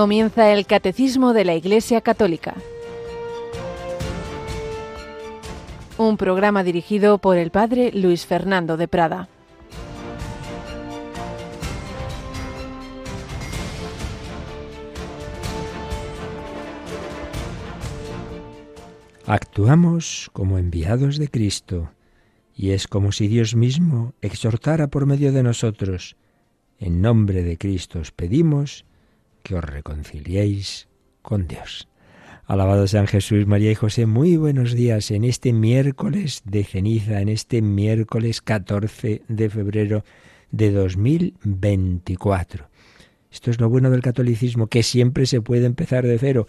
Comienza el Catecismo de la Iglesia Católica. Un programa dirigido por el Padre Luis Fernando de Prada. Actuamos como enviados de Cristo, y es como si Dios mismo exhortara por medio de nosotros. En nombre de Cristo os pedimos que os reconciliéis con Dios. Alabado sean Jesús, María y José, muy buenos días en este miércoles de ceniza, en este miércoles 14 de febrero de 2024. Esto es lo bueno del catolicismo, que siempre se puede empezar de cero.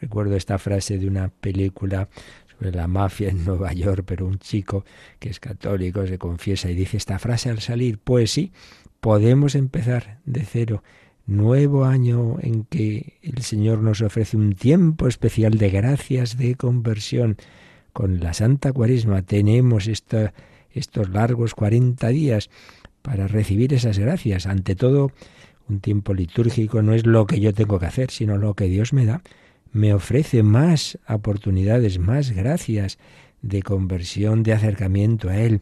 Recuerdo esta frase de una película sobre la mafia en Nueva York, pero un chico que es católico se confiesa y dice esta frase al salir, pues sí, podemos empezar de cero nuevo año en que el Señor nos ofrece un tiempo especial de gracias, de conversión. Con la Santa Cuaresma tenemos estos largos 40 días para recibir esas gracias. Ante todo, un tiempo litúrgico no es lo que yo tengo que hacer, sino lo que Dios me da. Me ofrece más oportunidades, más gracias de conversión, de acercamiento a Él.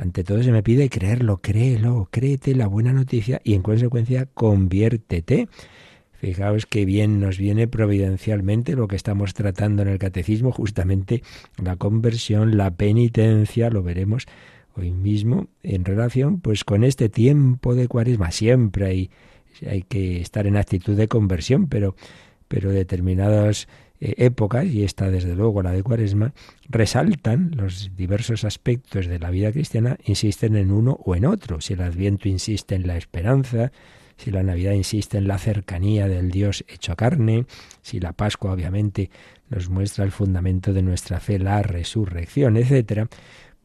Ante todo se me pide creerlo, créelo, créete la buena noticia y en consecuencia conviértete. Fijaos que bien nos viene providencialmente lo que estamos tratando en el catecismo, justamente la conversión, la penitencia, lo veremos hoy mismo en relación pues con este tiempo de cuaresma. Siempre hay, hay que estar en actitud de conversión, pero, pero determinadas eh, épocas, y esta desde luego la de Cuaresma, resaltan los diversos aspectos de la vida cristiana, insisten en uno o en otro. Si el Adviento insiste en la esperanza, si la Navidad insiste en la cercanía del Dios hecho carne, si la Pascua obviamente nos muestra el fundamento de nuestra fe, la resurrección, etcétera,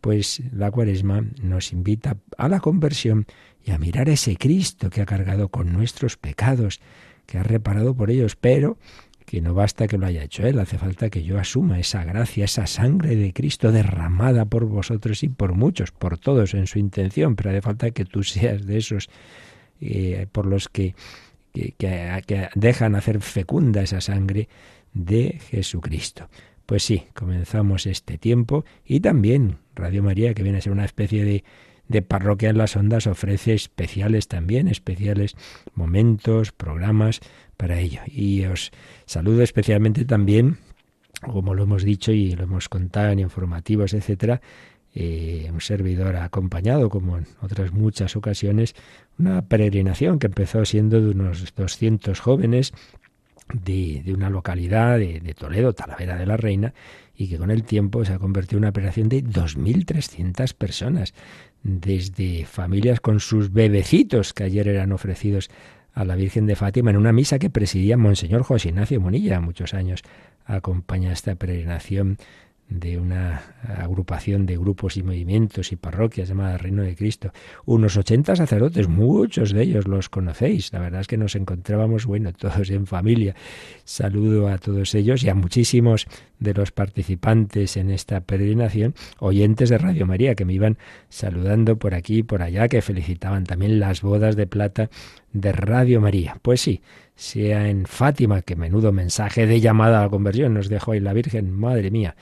pues la Cuaresma nos invita a la conversión y a mirar a ese Cristo que ha cargado con nuestros pecados, que ha reparado por ellos, pero que no basta que lo haya hecho Él, hace falta que yo asuma esa gracia, esa sangre de Cristo derramada por vosotros y por muchos, por todos en su intención, pero hace falta que tú seas de esos eh, por los que, que, que dejan hacer fecunda esa sangre de Jesucristo. Pues sí, comenzamos este tiempo y también Radio María, que viene a ser una especie de de Parroquia en las Ondas ofrece especiales también, especiales momentos, programas para ello. Y os saludo especialmente también, como lo hemos dicho y lo hemos contado en informativos, etcétera, eh, un servidor ha acompañado, como en otras muchas ocasiones, una peregrinación que empezó siendo de unos 200 jóvenes de, una localidad de, de, Toledo, Talavera de la Reina, y que con el tiempo se ha convertido en una operación de 2.300 personas, desde familias con sus bebecitos que ayer eran ofrecidos a la Virgen de Fátima en una misa que presidía Monseñor José Ignacio Monilla, muchos años acompaña esta peregrinación de una agrupación de grupos y movimientos y parroquias llamada Reino de Cristo. Unos 80 sacerdotes, muchos de ellos los conocéis. La verdad es que nos encontrábamos, bueno, todos en familia. Saludo a todos ellos y a muchísimos de los participantes en esta peregrinación, oyentes de Radio María, que me iban saludando por aquí y por allá, que felicitaban también las bodas de plata de Radio María. Pues sí, sea en Fátima, que menudo mensaje de llamada a la conversión nos dejó ahí la Virgen, madre mía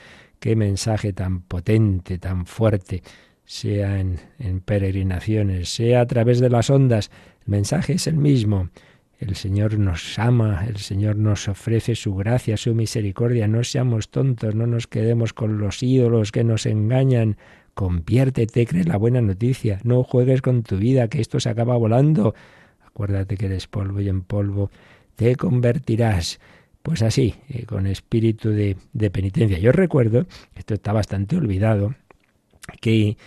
qué mensaje tan potente, tan fuerte, sea en, peregrinaciones, sea a través de las ondas, el mensaje es el mismo. El Señor nos ama, el Señor nos ofrece su gracia, su misericordia. No seamos tontos, no nos quedemos con los ídolos que nos engañan. Conviértete, cree la buena noticia. No juegues con tu vida, que esto se acaba volando. Acuérdate que eres polvo y en polvo te convertirás. Pues así, eh, con espíritu de, penitencia. Yo recuerdo, esto está bastante olvidado, que,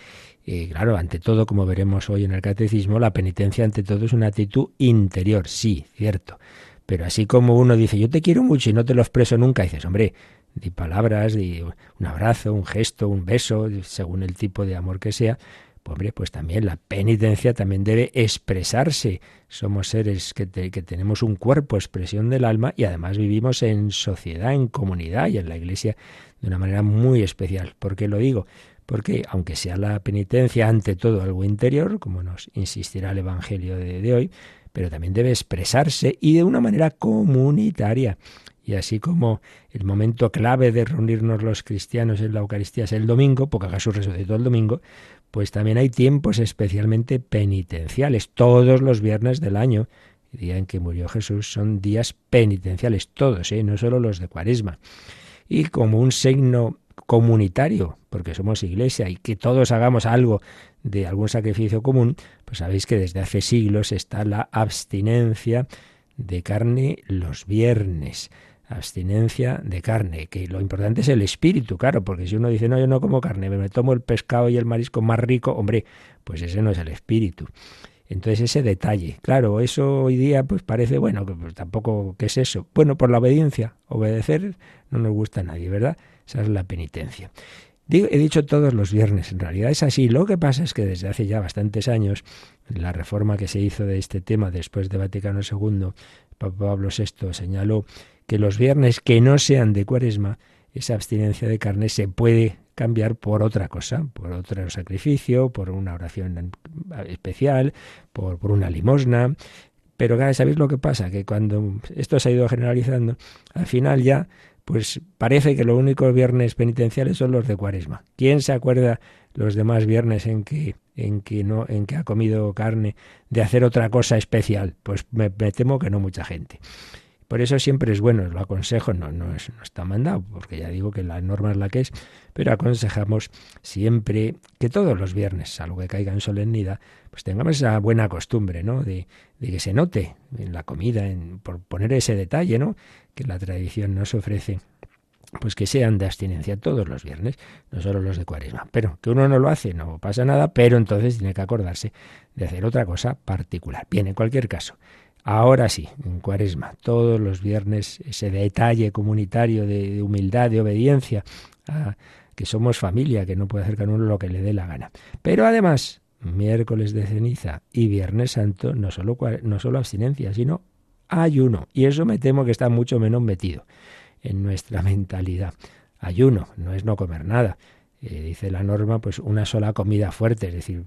eh, claro, ante todo, como veremos hoy en el catecismo, la penitencia ante todo es una actitud interior, sí, cierto. Pero así como uno dice, yo te quiero mucho y no te lo expreso nunca, dices, hombre, di palabras, di un abrazo, un gesto, un beso, según el tipo de amor que sea, hombre, pues también la penitencia también debe expresarse. Somos seres que, que, tenemos un cuerpo, expresión del alma, y además vivimos en sociedad, en comunidad y en la iglesia de una manera muy especial. ¿Por qué lo digo? Porque aunque sea la penitencia ante todo algo interior, como nos insistirá el Evangelio de, de hoy, pero también debe expresarse y de una manera comunitaria. Y así como el momento clave de reunirnos los cristianos en la Eucaristía es el domingo, porque Jesús resucitó el domingo, pues también hay tiempos especialmente penitenciales, todos los viernes del año. El día en que murió Jesús son días penitenciales, todos, ¿eh? no solo los de Cuaresma. Y como un signo comunitario, porque somos iglesia y que todos hagamos algo de algún sacrificio común, pues sabéis que desde hace siglos está la abstinencia de carne los viernes abstinencia de carne, que lo importante es el espíritu, claro, porque si uno dice, no, yo no como carne, me tomo el pescado y el marisco más rico, hombre, pues ese no es el espíritu. Entonces ese detalle, claro, eso hoy día pues parece, bueno, que pues, tampoco, ¿qué es eso? Bueno, por la obediencia, obedecer no nos gusta a nadie, ¿verdad? Esa es la penitencia. he dicho todos los viernes, en realidad es así. Lo que pasa es que desde hace ya bastantes años, la reforma que se hizo de este tema después de Vaticano II, Pablo VI señaló que los viernes que no sean de cuaresma, esa abstinencia de carne se puede cambiar por otra cosa, por otro sacrificio, por una oración especial, por, por una limosna. Pero ¿sabéis lo que pasa? Que cuando esto se ha ido generalizando, al final ya, pues parece que los únicos viernes penitenciales son los de cuaresma. ¿Quién se acuerda los demás viernes en que en que no en que ha comido carne de hacer otra cosa especial? Pues me, me temo que no mucha gente. Por eso siempre es bueno, lo aconsejo, no, no, es, no está mandado, porque ya digo que la norma es la que es, pero aconsejamos siempre que todos los viernes, salvo que caiga en solemnidad, pues tengamos esa buena costumbre, ¿no? De, de que se note en la comida, en, por poner ese detalle, ¿no? Que la tradición nos ofrece pues que sean de abstinencia todos los viernes, no solo los de cuaresma. Pero que uno no lo hace, no pasa nada, pero entonces tiene que acordarse de hacer otra cosa particular. Bien, en cualquier caso, Ahora sí, en Cuaresma, todos los viernes, ese detalle comunitario de, humildad, de obediencia, que somos familia, que no puede hacer cada uno lo que le dé la gana. Pero además, miércoles de ceniza y viernes santo, no solo, no solo abstinencia, sino ayuno. Y eso me temo que está mucho menos metido en nuestra mentalidad. Ayuno, no es no comer nada. Eh, dice la norma, pues una sola comida fuerte, es decir,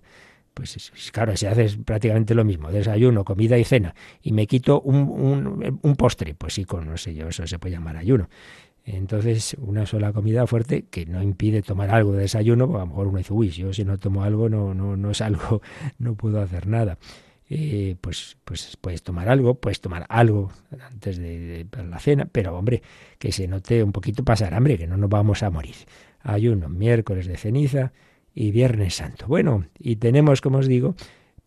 pues claro, si haces prácticamente lo mismo, desayuno, comida y cena, y me quito un, postre, pues sí, con no sé yo, eso se puede llamar ayuno. Entonces, una sola comida fuerte que no impide tomar algo de desayuno, porque a lo mejor uno dice, uy, yo si no tomo algo no, no, no es algo, no puedo hacer nada. Eh, pues, pues puedes tomar algo, puedes tomar algo antes de, de, la cena, pero hombre, que se note un poquito pasar hambre, que no nos vamos a morir. Ayuno, miércoles de ceniza, y Viernes Santo. Bueno, y tenemos, como os digo,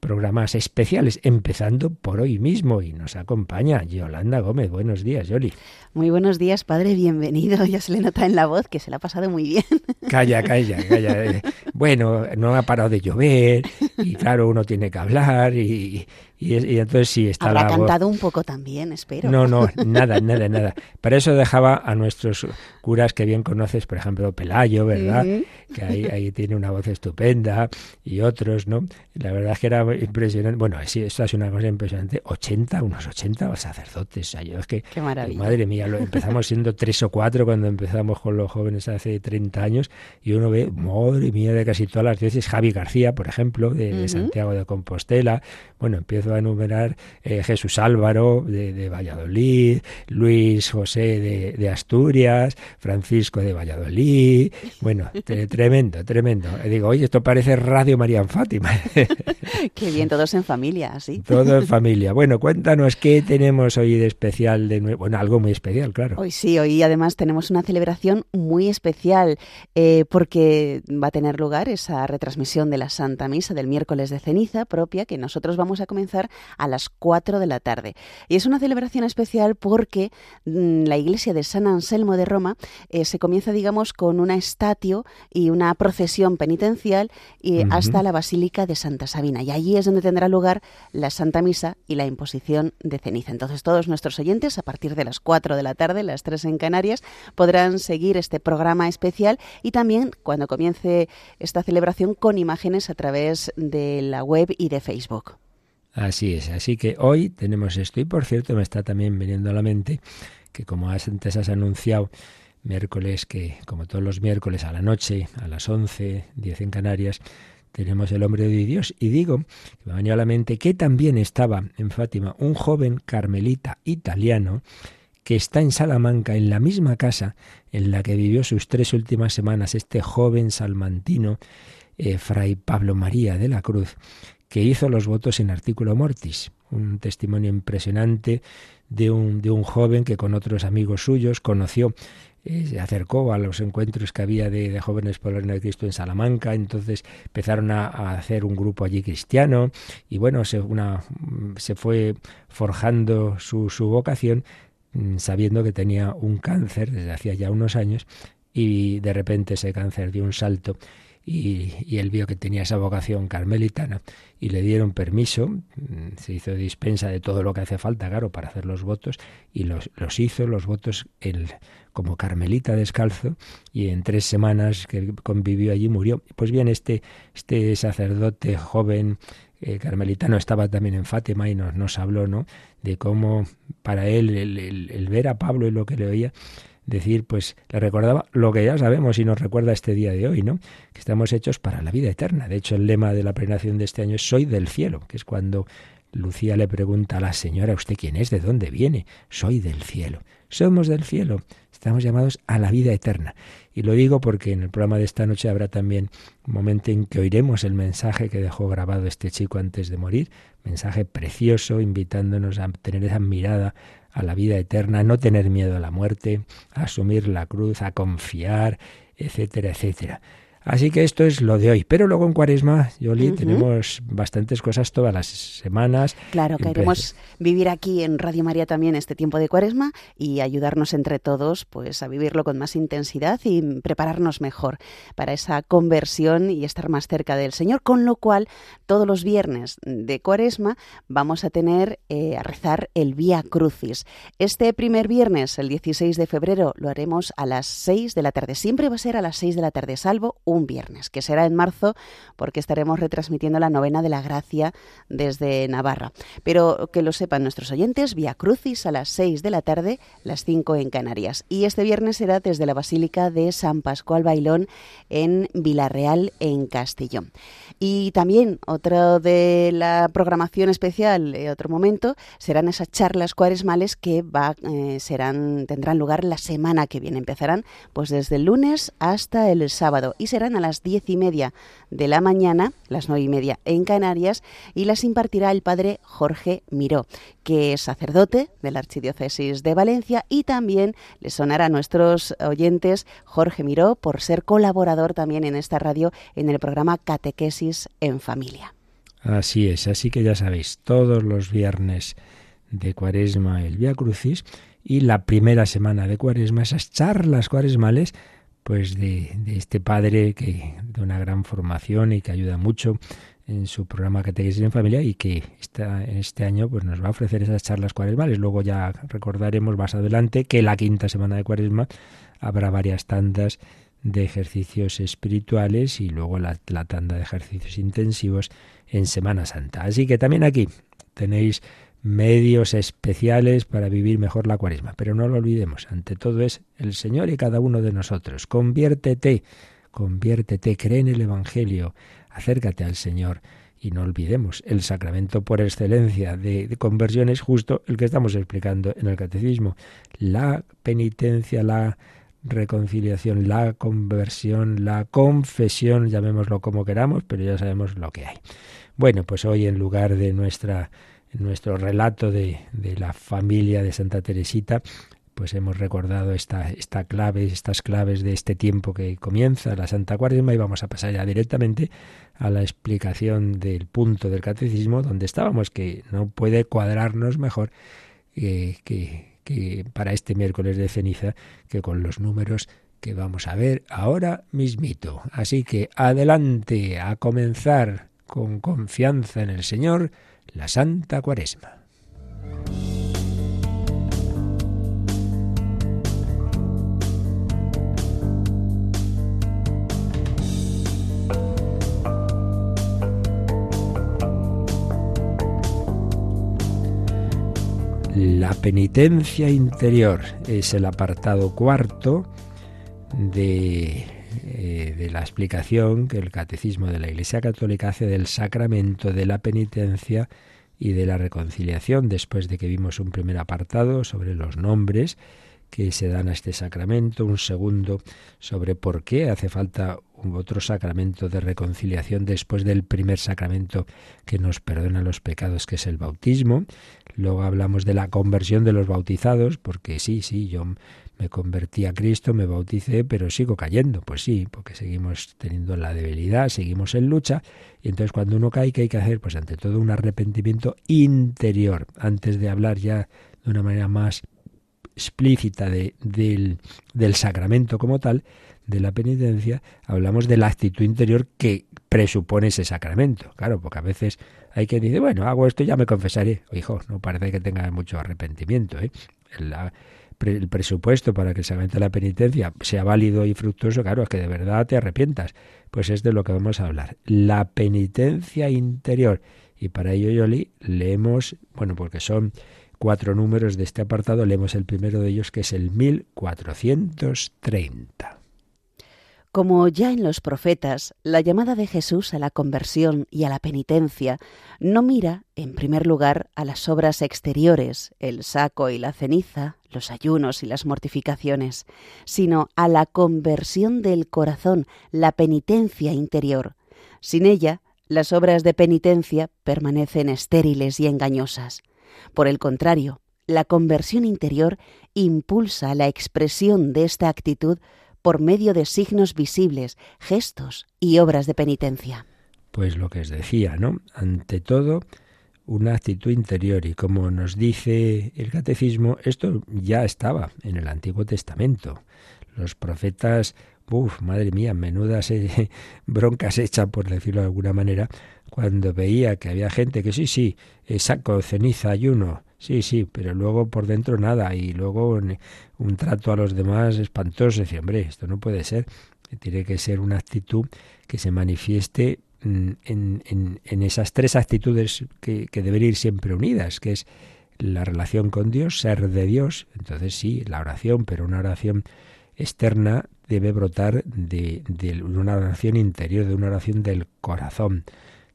programas especiales, empezando por hoy mismo. Y nos acompaña Yolanda Gómez. Buenos días, Yoli. Muy buenos días, padre, bienvenido. Ya se le nota en la voz que se le ha pasado muy bien. Calla, calla, calla. Eh. Bueno, no ha parado de llover y claro, uno tiene que hablar y, y, entonces sí está Habrá cantado un poco también, espero. No, no, nada, nada, nada. Para eso dejaba a nuestros curas que bien conoces, por ejemplo, Pelayo, ¿verdad? Que ahí, ahí tiene una voz estupenda y otros, ¿no? La verdad es que era impresionante. Bueno, sí, esto es una cosa impresionante. 80, unos 80 sacerdotes. O sea, yo es que, Qué maravilla. madre mía, lo, empezamos siendo tres o cuatro cuando empezamos con los jóvenes hace 30 años y uno ve, madre mía, de casi todas las veces, Javi García, por ejemplo, de, de Santiago de Compostela. Bueno, empiezo a enumerar eh, Jesús Álvaro de, Valladolid, Luis José de, Asturias, Francisco de Valladolid. Bueno, tremendo, tremendo. Digo, oye, esto parece Radio María Fátima. Qué bien, todos en familia, así. Todo en familia. Bueno, cuéntanos qué tenemos hoy de especial, de nuevo? bueno, algo muy especial, claro. Hoy sí, hoy además tenemos una celebración muy especial eh, porque va a tener lugar esa retransmisión de la Santa Misa del miércoles de ceniza propia que nosotros vamos a comenzar a las 4 de la tarde. Y es una celebración especial porque mm, la iglesia de San Anselmo de Roma eh, se comienza, digamos, con una estatio y una procesión penitencial y hasta la Basílica de Santa Sabina. Y allí es donde tendrá lugar la Santa Misa y la imposición de ceniza. Entonces todos nuestros oyentes, a partir de las 4 de la tarde, las 3 en Canarias, podrán seguir este programa especial y también cuando comience esta celebración con imágenes a través de la web y de Facebook. Así es, así que hoy tenemos esto y por cierto me está también viniendo a la mente que como antes has anunciado, miércoles que como todos los miércoles a la noche, a las 11, 10 en Canarias, tenemos el hombre de Dios. Y digo, que me venido a la mente que también estaba en Fátima un joven carmelita italiano que está en Salamanca, en la misma casa en la que vivió sus tres últimas semanas este joven salmantino, eh, Fray Pablo María de la Cruz, que hizo los votos en artículo mortis, un testimonio impresionante de un, de un joven que con otros amigos suyos conoció eh, se acercó a los encuentros que había de, jóvenes por el de Cristo en Salamanca, entonces empezaron a, hacer un grupo allí cristiano y bueno, se, una, se fue forjando su, su vocación mm, sabiendo que tenía un cáncer desde hacía ya unos años y de repente ese cáncer dio un salto y, él vio que tenía esa vocación carmelitana y le dieron permiso, mm, se hizo dispensa de todo lo que hace falta, claro, para hacer los votos y los, los hizo, los votos él, como carmelita descalzo y en tres semanas que convivió allí murió. Pues bien, este, este sacerdote joven eh, carmelitano estaba también en Fátima y nos, nos habló ¿no? de cómo para él el ver a Pablo y lo que le oía decir, pues le recordaba lo que ya sabemos y nos recuerda este día de hoy, ¿no? Que estamos hechos para la vida eterna. De hecho, el lema de la peregrinación de este año es Soy del cielo, que es cuando Lucía le pregunta a la señora, ¿usted quién es? ¿De dónde viene? Soy del cielo. Somos del cielo. Estamos llamados a la vida eterna. Y lo digo porque en el programa de esta noche habrá también un momento en que oiremos el mensaje que dejó grabado este chico antes de morir, mensaje precioso, invitándonos a tener esa mirada a la vida eterna, no tener miedo a la muerte, a asumir la cruz, a confiar, etcétera, etcétera. Así que esto es lo de hoy. Pero luego en Cuaresma, Yoli, tenemos bastantes cosas todas las semanas. Claro, queremos vivir aquí en Radio María también este tiempo de Cuaresma y ayudarnos entre todos pues a vivirlo con más intensidad y prepararnos mejor para esa conversión y estar más cerca del Señor. Con lo cual, todos los viernes de Cuaresma vamos a tener eh, a rezar el Vía Crucis. Este primer viernes, el 16 de febrero, lo haremos a las 6 de la tarde. Siempre va a ser a las 6 de la tarde, salvo un viernes, que será en marzo porque estaremos retransmitiendo la novena de la gracia desde Navarra. Pero que lo sepan nuestros oyentes, vía Crucis a las 6 de la tarde, las 5 en Canarias. Y este viernes será desde la Basílica de San Pascual Bailón en Villarreal, en Castellón. Y también otro de la programación especial, otro momento, serán esas charlas cuaresmales que va, eh, serán, tendrán lugar la semana que viene. Empezarán pues desde el lunes hasta el sábado y a las diez y media de la mañana, las nueve y media en Canarias, y las impartirá el padre Jorge Miró, que es sacerdote de la Archidiócesis de Valencia y también le sonará a nuestros oyentes Jorge Miró por ser colaborador también en esta radio en el programa Catequesis en Familia. Así es, así que ya sabéis, todos los viernes de Cuaresma el Vía Crucis y la primera semana de Cuaresma, esas charlas cuaresmales pues de, este padre que de una gran formación y que ayuda mucho en su programa Catequesis en Familia y que está, este año pues nos va a ofrecer esas charlas cuaresmales. Luego ya recordaremos más adelante que la quinta semana de cuaresma habrá varias tandas de ejercicios espirituales y luego la, la tanda de ejercicios intensivos en Semana Santa. Así que también aquí tenéis medios especiales para vivir mejor la cuaresma. Pero no lo olvidemos, ante todo es el Señor y cada uno de nosotros. Conviértete, conviértete, cree en el Evangelio, acércate al Señor. Y no olvidemos, el sacramento por excelencia de, de, conversión es justo el que estamos explicando en el catecismo. La penitencia, la reconciliación, la conversión, la confesión, llamémoslo como queramos, pero ya sabemos lo que hay. Bueno, pues hoy en lugar de nuestra en nuestro relato de, la familia de Santa Teresita, pues hemos recordado esta, esta clave, estas claves de este tiempo que comienza la Santa Cuaresma y vamos a pasar ya directamente a la explicación del punto del catecismo donde estábamos, que no puede cuadrarnos mejor que, que para este miércoles de ceniza que con los números que vamos a ver ahora mismito. Así que adelante a comenzar con confianza en el Señor la Santa Cuaresma. La penitencia interior es el apartado cuarto de eh, de la explicación que el catecismo de la Iglesia Católica hace del sacramento de la penitencia y de la reconciliación, después de que vimos un primer apartado sobre los nombres que se dan a este sacramento, un segundo sobre por qué hace falta otro sacramento de reconciliación después del primer sacramento que nos perdona los pecados, que es el bautismo. Luego hablamos de la conversión de los bautizados, porque sí, sí, yo me convertí a Cristo, me bauticé, pero sigo cayendo. Pues sí, porque seguimos teniendo la debilidad, seguimos en lucha. Y entonces cuando uno cae, ¿qué hay que hacer? Pues ante todo un arrepentimiento interior, antes de hablar ya de una manera más explícita de, del, del sacramento como tal, de la penitencia, hablamos de la actitud interior que presupone ese sacramento. Claro, porque a veces hay quien dice, bueno, hago esto y ya me confesaré. hijo, no parece que tenga mucho arrepentimiento. ¿eh? el presupuesto para que el sacramento de la penitencia sea válido y fructuoso, claro, es que de verdad te arrepientas. Pues es de lo que vamos a hablar. La penitencia interior. Y para ello, Yoli, leemos, bueno, porque son cuatro números de este apartado, leemos el primero de ellos, que es el 1430. Como ya en los profetas, la llamada de Jesús a la conversión y a la penitencia no mira, en primer lugar, a las obras exteriores, el saco y la ceniza, los ayunos y las mortificaciones, sino a la conversión del corazón, la penitencia interior. Sin ella, las obras de penitencia permanecen estériles y engañosas. Por el contrario, la conversión interior impulsa la expresión de esta actitud por medio de signos visibles, gestos y obras de penitencia. Pues lo que os decía, ¿no? Ante todo, una actitud interior y como nos dice el catecismo, esto ya estaba en el Antiguo Testamento. Los profetas, uff, madre mía, menudas eh, broncas hechas, por decirlo de alguna manera, cuando veía que había gente que sí, sí, eh, saco, ceniza, ayuno, Sí, sí, pero luego por dentro nada y luego un trato a los demás espantoso. Decía, hombre, esto no puede ser. Tiene que ser una actitud que se manifieste mm, en, en, esas tres actitudes que, que, deben ir siempre unidas, que es la relación con Dios, ser de Dios. Entonces sí, la oración, pero una oración externa debe brotar de, de una oración interior, de una oración del corazón.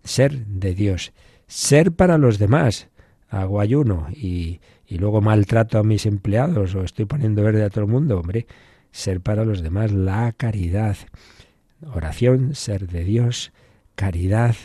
Ser de Dios, ser para los demás hago ayuno y, y luego maltrato a mis empleados o estoy poniendo verde a todo el mundo, hombre, ser para los demás la caridad. Oración, ser de Dios, caridad,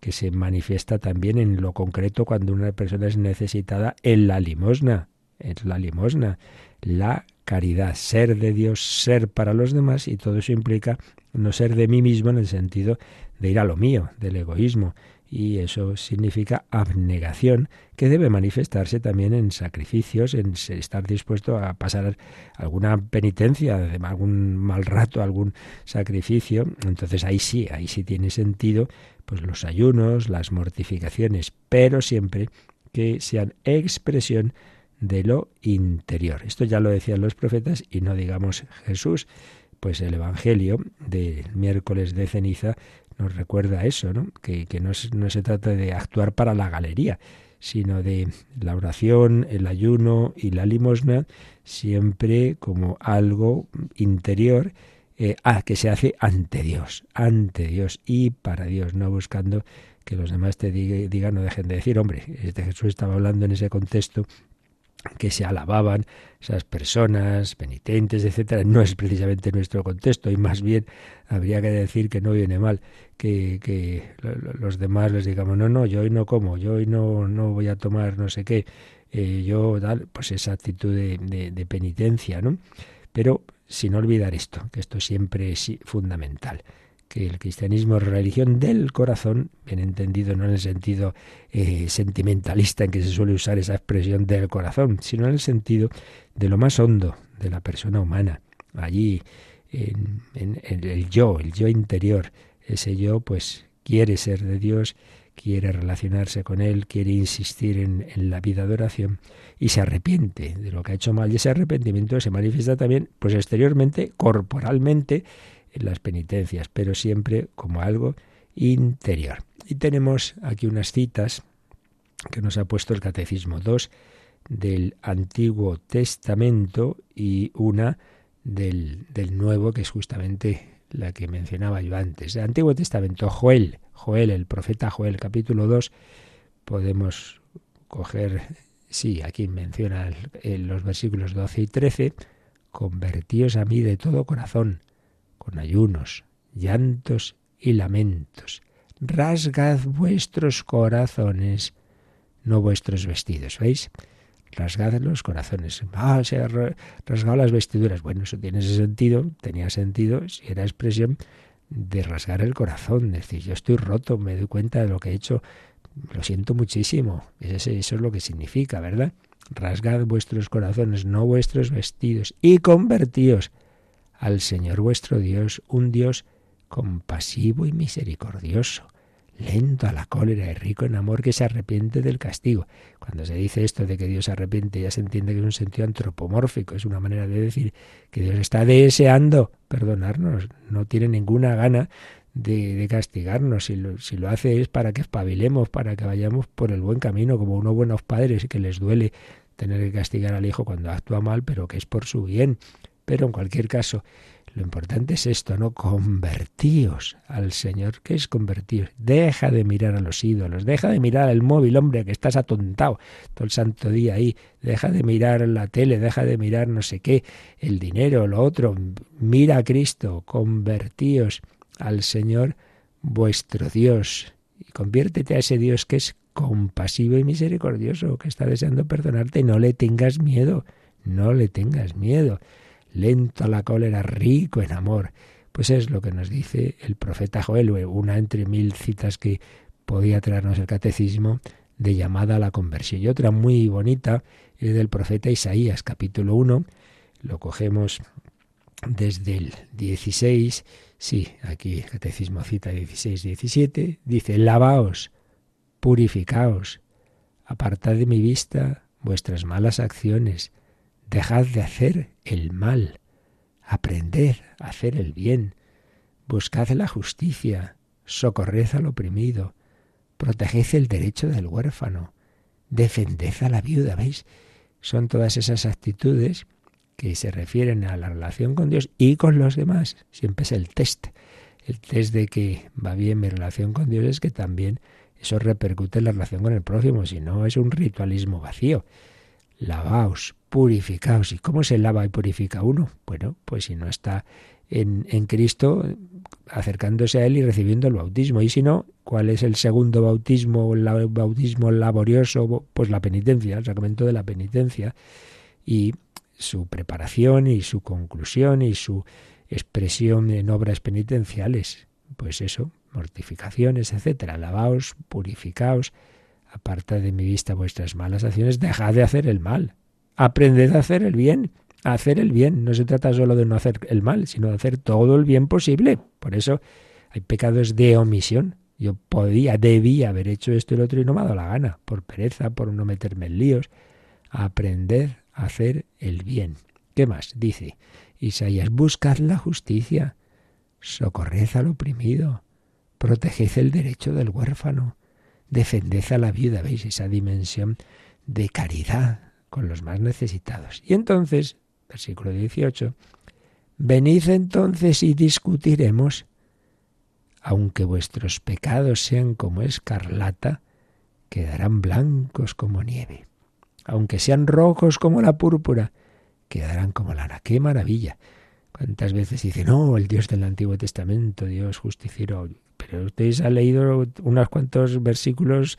que se manifiesta también en lo concreto cuando una persona es necesitada en la limosna, es la limosna, la caridad, ser de Dios, ser para los demás y todo eso implica no ser de mí mismo en el sentido de ir a lo mío, del egoísmo, y eso significa abnegación que debe manifestarse también en sacrificios, en estar dispuesto a pasar alguna penitencia, algún mal rato, algún sacrificio. Entonces ahí sí, ahí sí tiene sentido pues los ayunos, las mortificaciones, pero siempre que sean expresión de lo interior. Esto ya lo decían los profetas y no digamos Jesús, pues el Evangelio del miércoles de ceniza nos recuerda eso, ¿no? Que, no, no se trata de actuar para la galería, sino de la oración, el ayuno y la limosna, siempre como algo interior eh, que se hace ante Dios, ante Dios y para Dios, no buscando que los demás te digan, no dejen de decir, hombre, este Jesús estaba hablando en ese contexto que se alababan esas personas penitentes, etcétera, no es precisamente nuestro contexto y más bien habría que decir que no viene mal que, que los demás les digamos no, no, yo hoy no como, yo hoy no, no voy a tomar no sé qué, eh, yo tal, pues esa actitud de, de penitencia, ¿no? Pero sin olvidar esto, que esto siempre es fundamental que el cristianismo es religión del corazón, bien entendido no en el sentido eh, sentimentalista en que se suele usar esa expresión del corazón, sino en el sentido de lo más hondo de la persona humana, allí en, el yo, el yo interior, ese yo pues quiere ser de Dios, quiere relacionarse con Él, quiere insistir en, en, la vida de oración y se arrepiente de lo que ha hecho mal. Y ese arrepentimiento se manifiesta también, pues exteriormente, corporalmente, las penitencias, pero siempre como algo interior. Y tenemos aquí unas citas que nos ha puesto el Catecismo, dos del Antiguo Testamento y una del, del Nuevo, que es justamente la que mencionaba yo antes. El Antiguo Testamento, Joel, Joel, el profeta Joel, capítulo 2, podemos coger, sí, aquí menciona en los versículos 12 y 13, convertíos a mí de todo corazón, con ayunos, llantos y lamentos. Rasgad vuestros corazones, no vuestros vestidos. ¿Veis? Rasgad los corazones. Ah, se ha rasgado las vestiduras. Bueno, eso tiene ese sentido, tenía sentido si era expresión de rasgar el corazón, decir, yo estoy roto, me doy cuenta de lo que he hecho, lo siento muchísimo. Eso, eso es lo que significa, ¿verdad? Rasgad vuestros corazones, no vuestros vestidos, y convertíos al Señor vuestro Dios, un Dios compasivo y misericordioso, lento a la cólera y rico en amor que se arrepiente del castigo. Cuando se dice esto de que Dios se arrepiente, ya se entiende que es un sentido antropomórfico, es una manera de decir que Dios está deseando perdonarnos, no tiene ninguna gana de, castigarnos. Si lo, si lo hace es para que espabilemos, para que vayamos por el buen camino, como unos buenos padres que les duele tener que castigar al hijo cuando actúa mal, pero que es por su bien. Pero en cualquier caso, lo importante es esto, ¿no? Convertíos al Señor. ¿Qué es convertir? Deja de mirar a los ídolos, deja de mirar al móvil, hombre, que estás atontado todo el santo día ahí. Deja de mirar la tele, deja de mirar no sé qué, el dinero, lo otro. Mira a Cristo, convertíos al Señor vuestro Dios. Y conviértete a ese Dios que es compasivo y misericordioso, que está deseando perdonarte. No le tengas miedo, no le tengas miedo lento a la cólera, rico en amor. Pues es lo que nos dice el profeta Joel, una entre mil citas que podía traernos el catecismo de llamada a la conversión. Y otra muy bonita es del profeta Isaías, capítulo 1. Lo cogemos desde el 16, sí, aquí catecismo cita 16, 17, dice, lavaos, purificaos, apartad de mi vista vuestras malas acciones, Dejad de hacer el mal, aprended a hacer el bien, buscad la justicia, socorred al oprimido, proteged el derecho del huérfano, defended a la viuda, ¿veis? Son todas esas actitudes que se refieren a la relación con Dios y con los demás. Siempre es el test. El test de que va bien mi relación con Dios es que también eso repercute en la relación con el prójimo, si no es un ritualismo vacío. Lavaos, purificaos. ¿Y cómo se lava y purifica uno? Bueno, pues si no está en, en, Cristo, acercándose a Él y recibiendo el bautismo. Y si no, ¿cuál es el segundo bautismo, el bautismo laborioso? Pues la penitencia, el sacramento de la penitencia. Y su preparación y su conclusión y su expresión en obras penitenciales. Pues eso, mortificaciones, etcétera. Lavaos, purificaos, apartad de mi vista vuestras malas acciones, dejad de hacer el mal. Aprended a hacer el bien, a hacer el bien. No se trata solo de no hacer el mal, sino de hacer todo el bien posible. Por eso hay pecados de omisión. Yo podía, debía haber hecho esto y lo otro y no me ha dado la gana, por pereza, por no meterme en líos. Aprender a hacer el bien. ¿Qué más? Dice Isaías, buscad la justicia, socorred al oprimido, proteged el derecho del huérfano, defended a la viuda, ¿veis? Esa dimensión de caridad, con los más necesitados. Y entonces, versículo 18, venid entonces y discutiremos, aunque vuestros pecados sean como escarlata, quedarán blancos como nieve. Aunque sean rojos como la púrpura, quedarán como lana. ¡Qué maravilla! ¿Cuántas veces dice, no, el Dios del Antiguo Testamento, Dios justiciero? Pero ustedes han leído unos cuantos versículos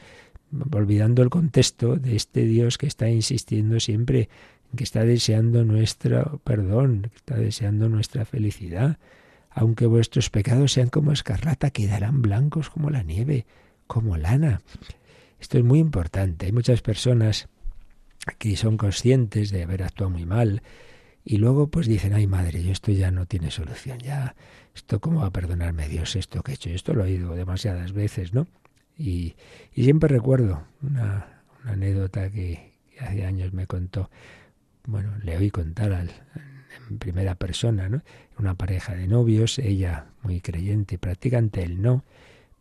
olvidando el contexto de este Dios que está insistiendo siempre, que está deseando nuestro perdón, que está deseando nuestra felicidad. Aunque vuestros pecados sean como escarlata, quedarán blancos como la nieve, como lana. Esto es muy importante. Hay muchas personas que son conscientes de haber actuado muy mal y luego pues dicen, ay madre, yo esto ya no tiene solución, ya, esto cómo va a perdonarme Dios esto que he hecho, esto lo he oído demasiadas veces, ¿no? Y, siempre recuerdo una, anécdota que, hace años me contó, bueno, le oí contar al, en primera persona, ¿no? Una pareja de novios, ella muy creyente y practicante, él no,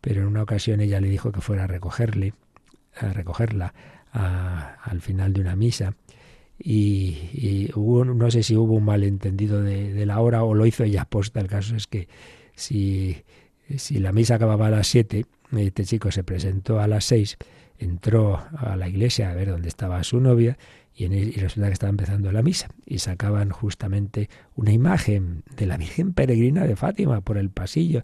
pero en una ocasión ella le dijo que fuera a recogerle, a recogerla al final de una misa. Y, hubo, no sé si hubo un malentendido de, la hora o lo hizo ella posta. El caso es que si, si la misa acababa a las siete, este chico se presentó a las seis, entró a la iglesia a ver dónde estaba su novia y, y, resulta que estaba empezando la misa y sacaban justamente una imagen de la Virgen Peregrina de Fátima por el pasillo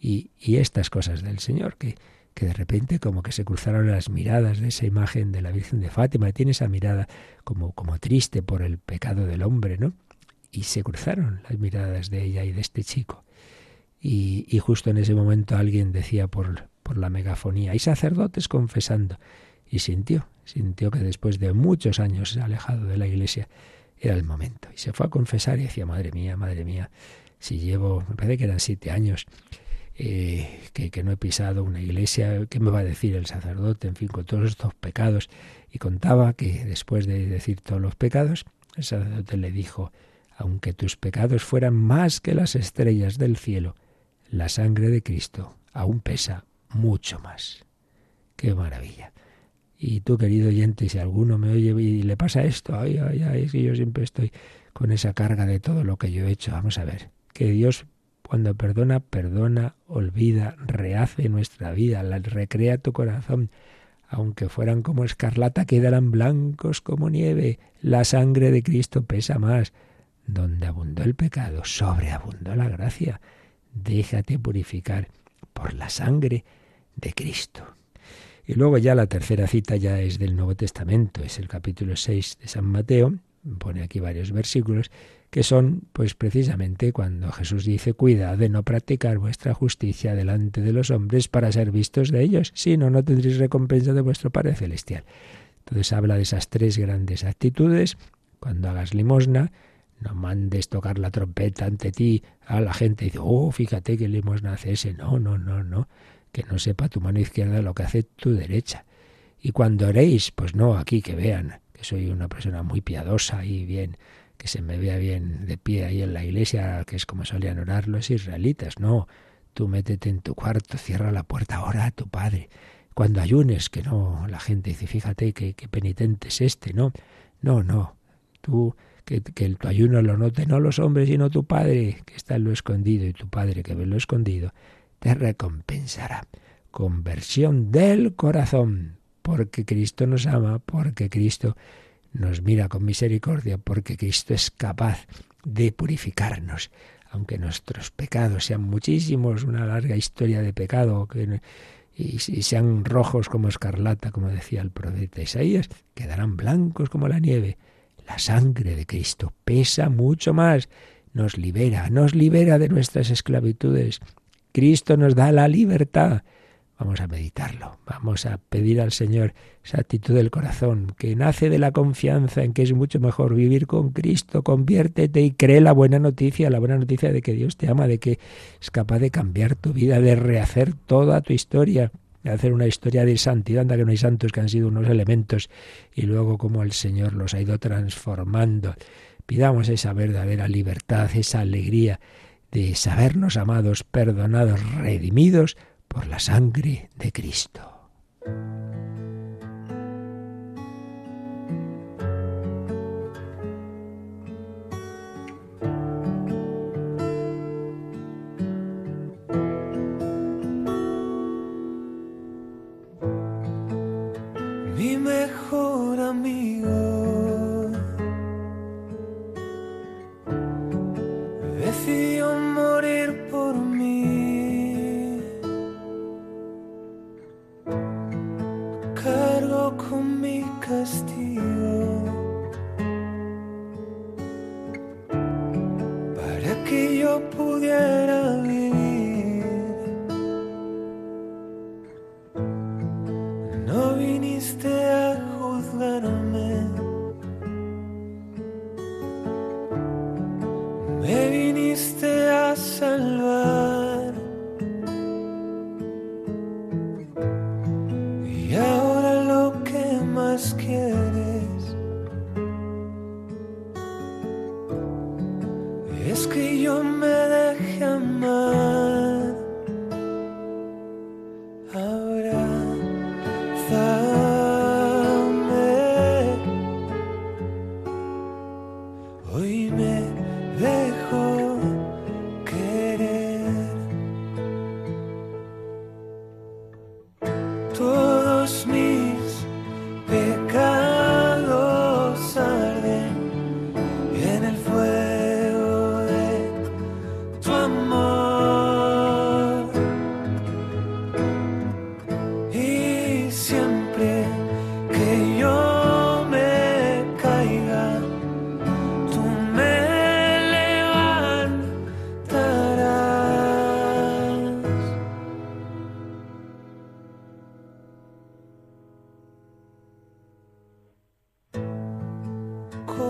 y, y estas cosas del Señor que, que de repente como que se cruzaron las miradas de esa imagen de la Virgen de Fátima, tiene esa mirada como, como triste por el pecado del hombre, ¿no? Y se cruzaron las miradas de ella y de este chico. Y, y justo en ese momento alguien decía por, por la megafonía, hay sacerdotes confesando. Y sintió, sintió que después de muchos años alejado de la iglesia, era el momento. Y se fue a confesar y decía, madre mía, madre mía, si llevo, me parece que eran siete años, eh, que, que, no he pisado una iglesia, ¿qué me va a decir el sacerdote? En fin, con todos estos pecados. Y contaba que después de decir todos los pecados, el sacerdote le dijo, aunque tus pecados fueran más que las estrellas del cielo, la sangre de Cristo aún pesa mucho más. ¡Qué maravilla! Y tú, querido oyente, si alguno me oye y le pasa esto, ay, ay, ay, es que yo siempre estoy con esa carga de todo lo que yo he hecho. Vamos a ver, que Dios cuando perdona, perdona, olvida, rehace nuestra vida, la recrea tu corazón. Aunque fueran como escarlata, quedarán blancos como nieve. La sangre de Cristo pesa más. Donde abundó el pecado, sobreabundó la gracia. Déjate purificar por la sangre de Cristo. Y luego ya la tercera cita ya es del Nuevo Testamento, es el capítulo 6 de San Mateo, pone aquí varios versículos, que son pues precisamente cuando Jesús dice cuidad de no practicar vuestra justicia delante de los hombres para ser vistos de ellos, si no, tendréis recompensa de vuestro Padre Celestial. Entonces habla de esas tres grandes actitudes. Cuando hagas limosna, no mandes tocar la trompeta ante ti a la gente y dice, oh, fíjate qué limosna hace ese. No, no, no, no. Que no sepa tu mano izquierda lo que hace tu derecha. Y cuando oréis, pues no, aquí que vean que soy una persona muy piadosa y bien que se me vea bien de pie ahí en la iglesia, que es como solían orar los israelitas. No, tú métete en tu cuarto, cierra la puerta, ora a tu Padre. Cuando ayunes, que no, la gente dice, fíjate qué, penitente es este, no, no, no, tú que, que tu ayuno lo note no los hombres, sino tu Padre, que está en lo escondido, y tu Padre que ve lo escondido, te recompensará. Conversión del corazón, porque Cristo nos ama, porque Cristo nos mira con misericordia porque Cristo es capaz de purificarnos. Aunque nuestros pecados sean muchísimos, una larga historia de pecado, y, y sean rojos como escarlata, como decía el profeta Isaías, quedarán blancos como la nieve. La sangre de Cristo pesa mucho más, nos libera, nos libera de nuestras esclavitudes. Cristo nos da la libertad. Vamos a meditarlo, vamos a pedir al Señor esa actitud del corazón que nace de la confianza en que es mucho mejor vivir con Cristo. Conviértete y cree la buena noticia, la buena noticia de que Dios te ama, de que es capaz de cambiar tu vida, de rehacer toda tu historia, de hacer una historia de santidad, anda que no hay santos que han sido unos elementos y luego como el Señor los ha ido transformando. Pidamos esa verdadera libertad, esa alegría de sabernos amados, perdonados, redimidos, por la sangre de Cristo.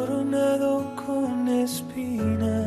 coronado con espinas.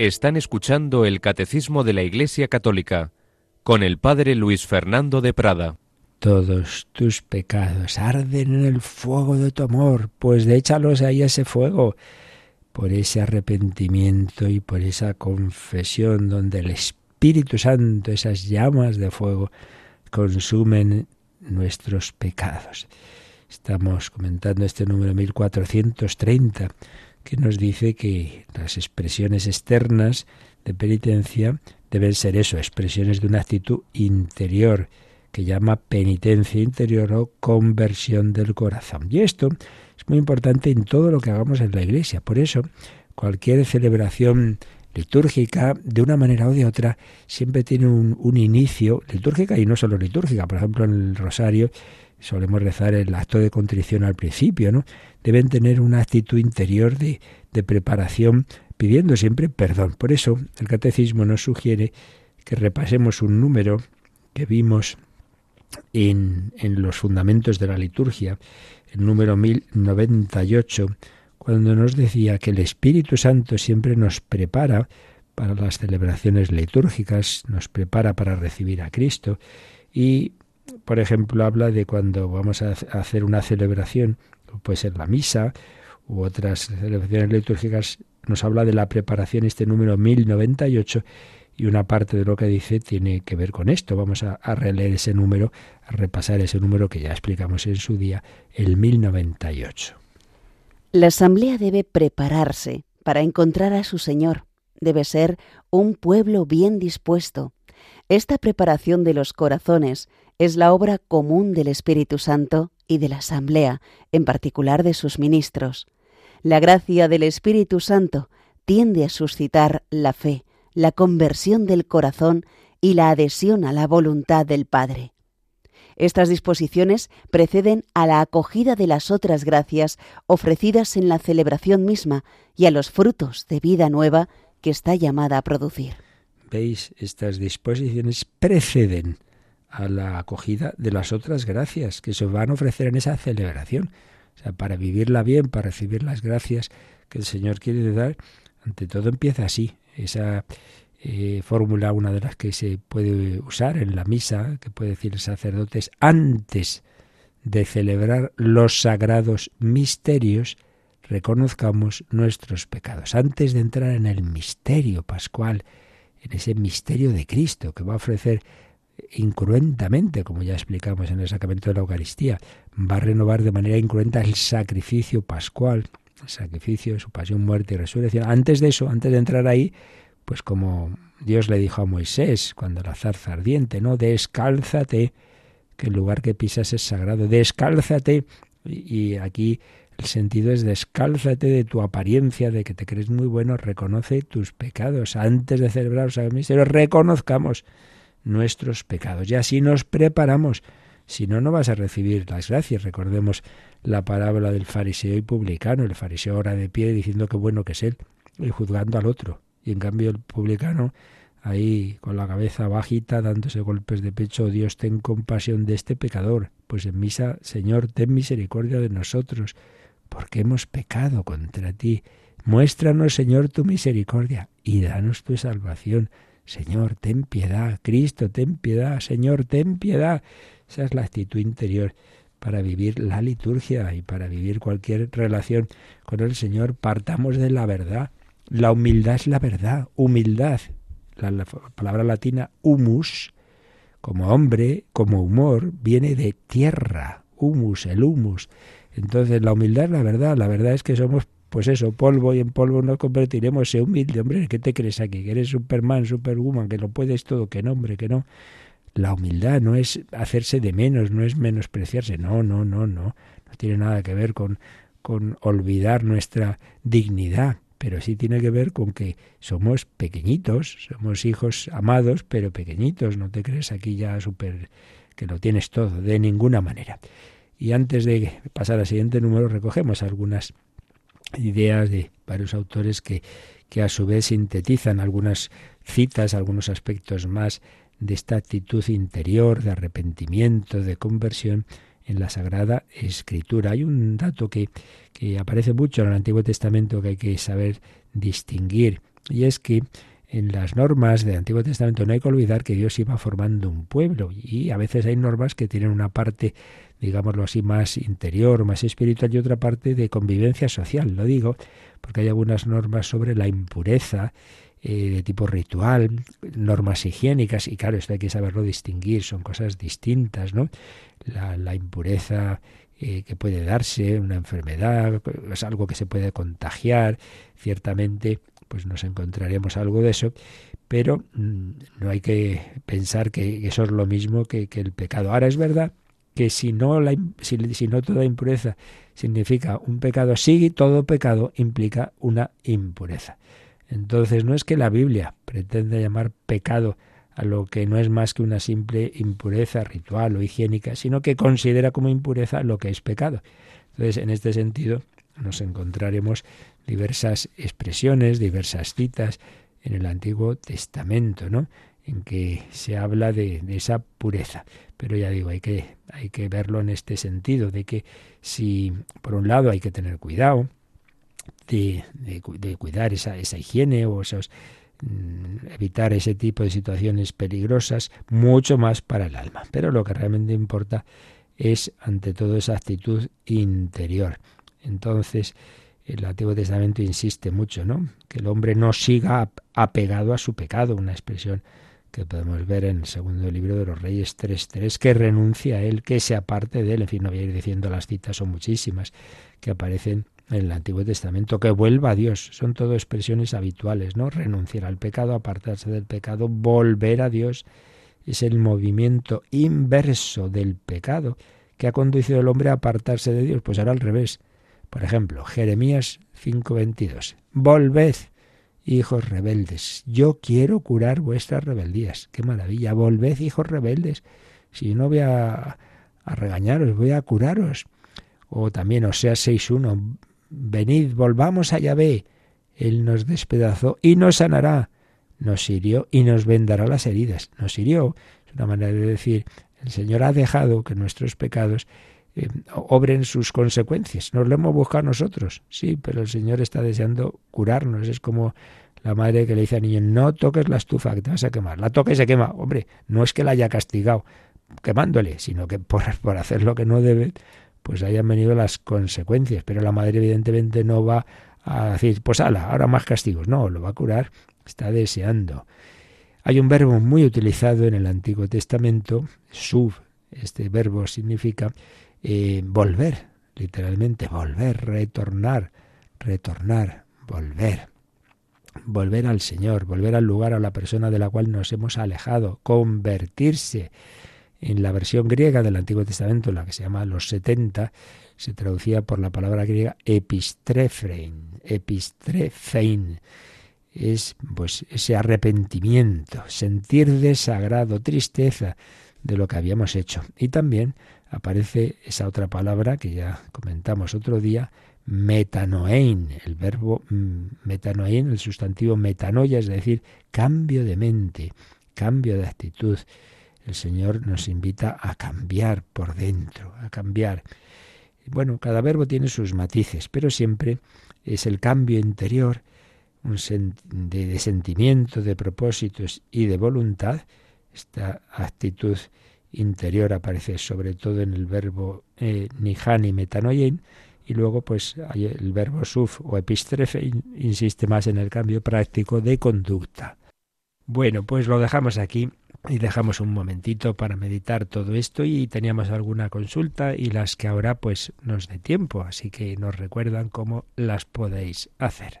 Están escuchando el Catecismo de la Iglesia Católica con el Padre Luis Fernando de Prada. Todos tus pecados arden en el fuego de tu amor, pues échalos ahí ese fuego, por ese arrepentimiento y por esa confesión donde el Espíritu Santo, esas llamas de fuego, consumen nuestros pecados. Estamos comentando este número 1430 que nos dice que las expresiones externas de penitencia deben ser eso, expresiones de una actitud interior que llama penitencia interior o conversión del corazón. Y esto es muy importante en todo lo que hagamos en la iglesia. Por eso, cualquier celebración litúrgica, de una manera o de otra, siempre tiene un, un inicio litúrgica y no solo litúrgica. Por ejemplo, en el rosario solemos rezar el acto de contrición al principio, ¿no? Deben tener una actitud interior de, de preparación, pidiendo siempre perdón. Por eso el catecismo nos sugiere que repasemos un número que vimos en, en los fundamentos de la liturgia, el número 1098, cuando nos decía que el Espíritu Santo siempre nos prepara para las celebraciones litúrgicas, nos prepara para recibir a Cristo y por ejemplo, habla de cuando vamos a hacer una celebración, puede ser la misa u otras celebraciones litúrgicas, nos habla de la preparación, este número 1098, y una parte de lo que dice tiene que ver con esto. Vamos a, a releer ese número, a repasar ese número que ya explicamos en su día, el 1098. La asamblea debe prepararse para encontrar a su Señor. Debe ser un pueblo bien dispuesto. Esta preparación de los corazones es la obra común del Espíritu Santo y de la Asamblea, en particular de sus ministros. La gracia del Espíritu Santo tiende a suscitar la fe, la conversión del corazón y la adhesión a la voluntad del Padre. Estas disposiciones preceden a la acogida de las otras gracias ofrecidas en la celebración misma y a los frutos de vida nueva que está llamada a producir. ¿Veis? Estas disposiciones preceden a la acogida de las otras gracias que se van a ofrecer en esa celebración. O sea, para vivirla bien, para recibir las gracias que el Señor quiere dar, ante todo empieza así. Esa eh, fórmula, una de las que se puede usar en la misa, que puede decir el sacerdote, es antes de celebrar los sagrados misterios, reconozcamos nuestros pecados. Antes de entrar en el misterio pascual, en ese misterio de Cristo que va a ofrecer incruentamente, como ya explicamos en el sacramento de la Eucaristía, va a renovar de manera incruenta el sacrificio pascual, el sacrificio su pasión, muerte y resurrección. Antes de eso, antes de entrar ahí, pues como Dios le dijo a Moisés cuando la zarza ardiente, ¿no? Descálzate, que el lugar que pisas es sagrado, descálzate. Y, aquí el sentido es descálzate de tu apariencia, de que te crees muy bueno, reconoce tus pecados. Antes de celebrar el misterio, reconozcamos nuestros pecados. Y así nos preparamos. Si no, no vas a recibir las gracias. Recordemos la parábola del fariseo y publicano. El fariseo ora de pie diciendo que bueno que es él y juzgando al otro. Y en cambio el publicano ahí con la cabeza bajita dándose golpes de pecho, Dios, ten compasión de este pecador. Pues en misa, Señor, ten misericordia de nosotros, porque hemos pecado contra ti. Muéstranos, Señor, tu misericordia y danos tu salvación. Señor, ten piedad, Cristo, ten piedad, Señor, ten piedad. Esa es la actitud interior para vivir la liturgia y para vivir cualquier relación con el Señor. Partamos de la verdad. La humildad es la verdad, humildad. La, palabra latina humus, como hombre, como humor, viene de tierra, humus, el humus. Entonces la humildad es la verdad, la verdad es que somos pues eso, polvo y en polvo nos convertiremos. Sé humilde, hombre, ¿qué te crees aquí? Que eres Superman, Superwoman, que lo puedes todo, que no, hombre, que no. La humildad no es hacerse de menos, no es menospreciarse, no, no, no, no. No tiene nada que ver con, con olvidar nuestra dignidad, pero sí tiene que ver con que somos pequeñitos, somos hijos amados, pero pequeñitos. No te crees aquí ya súper que lo tienes todo, de ninguna manera. Y antes de pasar al siguiente número, recogemos algunas ideas de varios autores que, que a su vez sintetizan algunas citas, algunos aspectos más de esta actitud interior, de arrepentimiento, de conversión en la Sagrada Escritura. Hay un dato que, que aparece mucho en el Antiguo Testamento que hay que saber distinguir, y es que en las normas del Antiguo Testamento no hay que olvidar que Dios iba formando un pueblo y a veces hay normas que tienen una parte digámoslo así, más interior, más espiritual y otra parte de convivencia social. Lo digo porque hay algunas normas sobre la impureza eh, de tipo ritual, normas higiénicas, y claro, esto hay que saberlo distinguir, son cosas distintas, ¿no? La, impureza eh, que puede darse, una enfermedad, es algo que se puede contagiar, ciertamente pues nos encontraremos algo de eso, pero mm, no hay que pensar que eso es lo mismo que, que el pecado. Ahora es verdad que si no, la, si, no toda impureza significa un pecado, sí, todo pecado implica una impureza. Entonces no es que la Biblia pretenda llamar pecado a lo que no es más que una simple impureza ritual o higiénica, sino que considera como impureza lo que es pecado. Entonces, en este sentido, nos encontraremos diversas expresiones, diversas citas en el Antiguo Testamento, ¿no? En que se habla de, esa pureza. Pero ya digo, hay que, hay que verlo en este sentido, de que si por un lado hay que tener cuidado de, de, cuidar esa, esa higiene o esos mm, evitar ese tipo de situaciones peligrosas, mucho más para el alma. Pero lo que realmente importa es, ante todo, esa actitud interior. Entonces, el Antiguo Testamento insiste mucho, ¿no? Que el hombre no siga apegado a su pecado, una expresión que podemos ver en el segundo libro de los Reyes 3.3, que renuncia a él, que se aparte de él. En fin, no voy a ir diciendo las citas, son muchísimas que aparecen en el Antiguo Testamento, que vuelva a Dios. Son todo expresiones habituales, ¿no? Renunciar al pecado, apartarse del pecado, volver a Dios. Es el movimiento inverso del pecado que ha conducido al hombre a apartarse de Dios. Pues ahora al revés. Por ejemplo, Jeremías 5:22. Volved hijos rebeldes. Yo quiero curar vuestras rebeldías. Qué maravilla. Volved, hijos rebeldes. Si no voy a, a regañaros, voy a curaros. O también Oseas 6.1. Venid, volvamos a Yahvé. Él nos despedazó y nos sanará. Nos hirió y nos vendará las heridas. Nos hirió. Es una manera de decir, el Señor ha dejado que nuestros pecados eh, obren sus consecuencias. Nos lo hemos buscado nosotros, sí, pero el Señor está deseando curarnos. Es como la madre que le dice al niño, no toques la estufa, que te vas a quemar. La toca y se quema. Hombre, no es que la haya castigado quemándole, sino que por, por hacer lo que no debe, pues hayan venido las consecuencias. Pero la madre evidentemente no va a decir, pues ala, ahora más castigos. No, lo va a curar, está deseando. Hay un verbo muy utilizado en el Antiguo Testamento, sub, este verbo significa eh, volver, literalmente, volver, retornar, retornar, volver. Volver al Señor, volver al lugar, a la persona de la cual nos hemos alejado, convertirse. En la versión griega del Antiguo Testamento, la que se llama los 70, se traducía por la palabra griega epistrefrein, epistrefein. Es pues ese arrepentimiento, sentir desagrado, tristeza de lo que habíamos hecho. Y también aparece esa otra palabra que ya comentamos otro día, metanoein, el verbo mm, metanoein, el sustantivo metanoia, es decir, cambio de mente, cambio de actitud. El Señor nos invita a cambiar por dentro, a cambiar. Bueno, cada verbo tiene sus matices, pero siempre es el cambio interior, un de, sentimiento, de propósitos y de voluntad. Esta actitud interior aparece sobre todo en el verbo eh, nihani metanoien y luego pues el verbo suf o epistrefe insiste más en el cambio práctico de conducta. Bueno, pues lo dejamos aquí y dejamos un momentito para meditar todo esto y teníamos alguna consulta y las que ahora pues nos dé tiempo, así que nos recuerdan cómo las podéis hacer.